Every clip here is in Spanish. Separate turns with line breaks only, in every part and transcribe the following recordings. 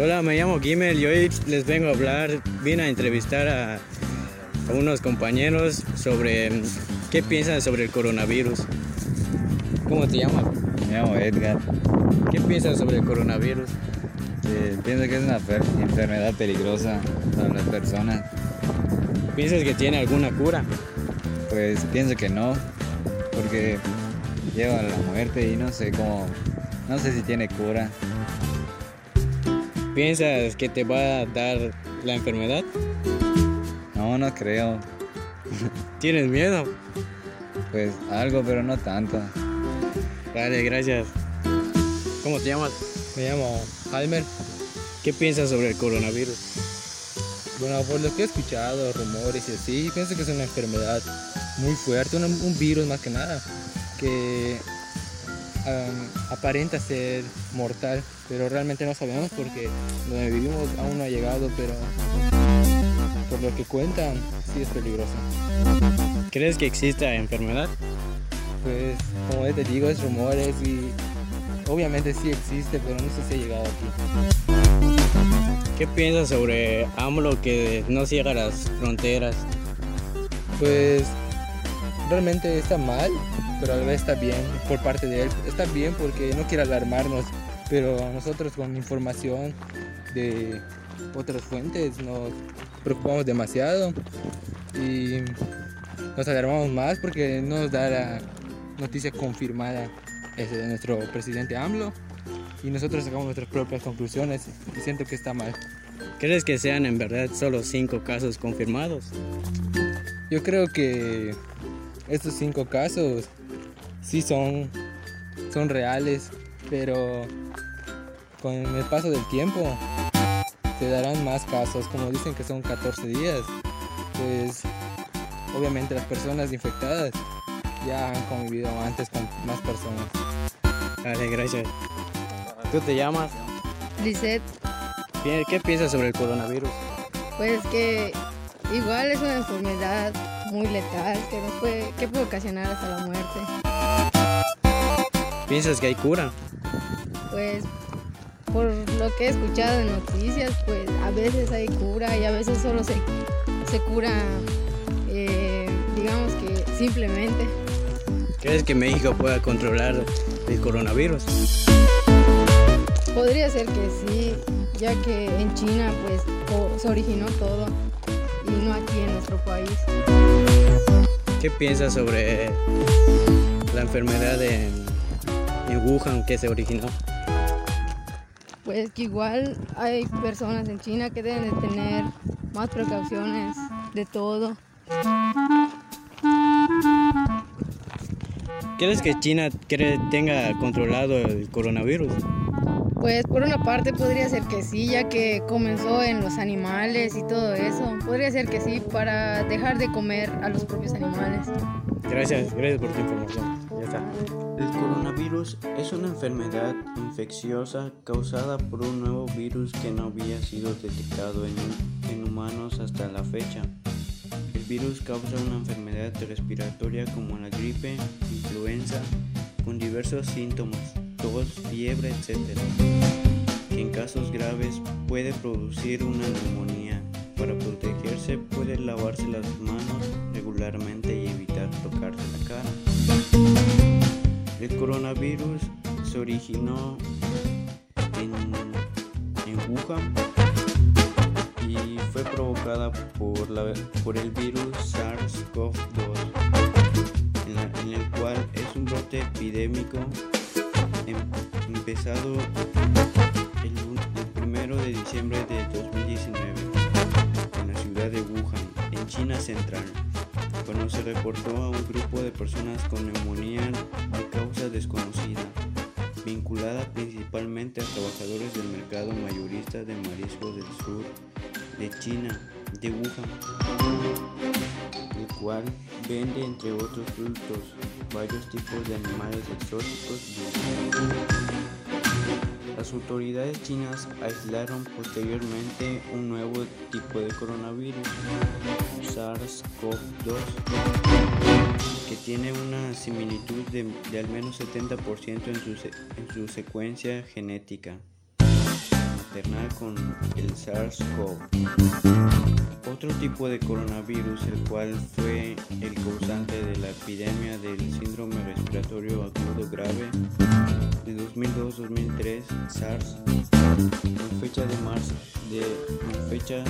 Hola, me llamo Gimel y hoy les vengo a hablar, vine a entrevistar a, a unos compañeros sobre mm, qué piensan sobre el coronavirus. ¿Cómo te llamas?
Me llamo Edgar.
¿Qué piensan sobre el coronavirus?
Eh, pienso que es una fer- enfermedad peligrosa para las personas.
¿Piensas que tiene alguna cura?
Pues pienso que no, porque lleva a la muerte y no sé cómo, no sé si tiene cura.
¿Piensas que te va a dar la enfermedad?
No, no creo.
¿Tienes miedo?
Pues algo, pero no tanto.
Vale, gracias. ¿Cómo te llamas?
Me llamo Halmer.
¿Qué piensas sobre el coronavirus?
Bueno, por lo que he escuchado, rumores y así, pienso que es una enfermedad muy fuerte, un, un virus más que nada, que aparenta ser mortal, pero realmente no sabemos porque donde vivimos aún no ha llegado, pero por lo que cuentan, sí es peligroso.
¿Crees que exista enfermedad?
Pues, como te digo, es rumores y obviamente sí existe, pero no sé si ha llegado aquí.
¿Qué piensas sobre AMLO que no cierra las fronteras?
Pues realmente está mal, pero a la vez está bien por parte de él. Está bien porque no quiere alarmarnos, pero nosotros con información de otras fuentes nos preocupamos demasiado y nos alarmamos más porque no nos da la noticia confirmada de nuestro presidente AMLO y nosotros sacamos nuestras propias conclusiones y siento que está mal.
¿Crees que sean en verdad solo cinco casos confirmados?
Yo creo que estos cinco casos sí son, son reales, pero con el paso del tiempo se darán más casos, como dicen que son 14 días, pues obviamente las personas infectadas ya han convivido antes con más personas.
Vale, gracias. ¿Tú te llamas?
Lisette,
Bien, ¿Qué piensas sobre el coronavirus?
pues que igual es una enfermedad muy letal que nos puede, que puede ocasionar hasta la muerte.
¿Piensas que hay cura?
Pues por lo que he escuchado en noticias, pues a veces hay cura y a veces solo se, se cura, eh, digamos que simplemente.
¿Crees que México pueda controlar el coronavirus?
Podría ser que sí, ya que en China pues se originó todo y no aquí en nuestro país.
¿Qué piensas sobre la enfermedad en, en Wuhan que se originó?
Pues que igual hay personas en China que deben de tener más precauciones de todo.
¿Crees que China cree- tenga controlado el coronavirus?
Pues por una parte podría ser que sí, ya que comenzó en los animales y todo eso. Podría ser que sí, para dejar de comer a los propios animales.
Gracias, gracias por tu información. Ya está.
El coronavirus es una enfermedad infecciosa causada por un nuevo virus que no había sido detectado en, en humanos hasta la fecha. El virus causa una enfermedad respiratoria como la gripe, influenza, con diversos síntomas, tos, fiebre, etc. Que en casos graves puede producir una neumonía. Para protegerse puede lavarse las manos regularmente y evitar tocarse la cara. El coronavirus se originó en, en Wuhan y fue provocada por, la- por el virus SARS-CoV-2, en, en el cual es un brote epidémico empezado el, el primero de diciembre de 2019 en la ciudad de Wuhan, en China Central. Cuando se reportó a un grupo de personas con neumonía de causa desconocida, vinculada principalmente a trabajadores del mercado mayorista de mariscos del sur de China, de Wuhan, el cual vende entre otros productos varios tipos de animales exóticos las autoridades chinas aislaron posteriormente un nuevo tipo de coronavirus, SARS-CoV-2, que tiene una similitud de, al menos 70% en su, se- en su secuencia genética. fraternal con el SARS-CoV. Otro tipo de coronavirus, el cual fue el causante de la epidemia del síndrome respiratorio agudo grave de 2002-2003, SARS, en fecha de marzo de fecha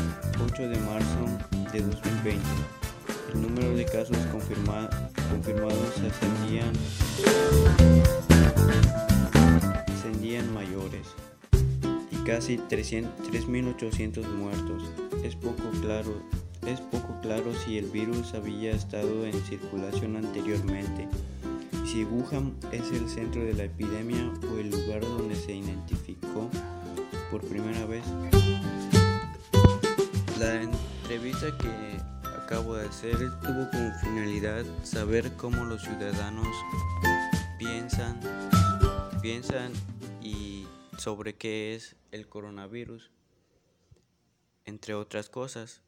8 de marzo de 2020. El número de casos confirma, confirmados ascendían ascendían mayores y casi 3.800 muertos. Es poco claro es poco claro si el virus había estado en circulación anteriormente, si Wuhan es el centro de la epidemia o el lugar donde se identificó por primera vez. La entrevista que acabo de hacer tuvo como finalidad saber cómo los ciudadanos piensan, piensan y sobre qué es el coronavirus, entre otras cosas.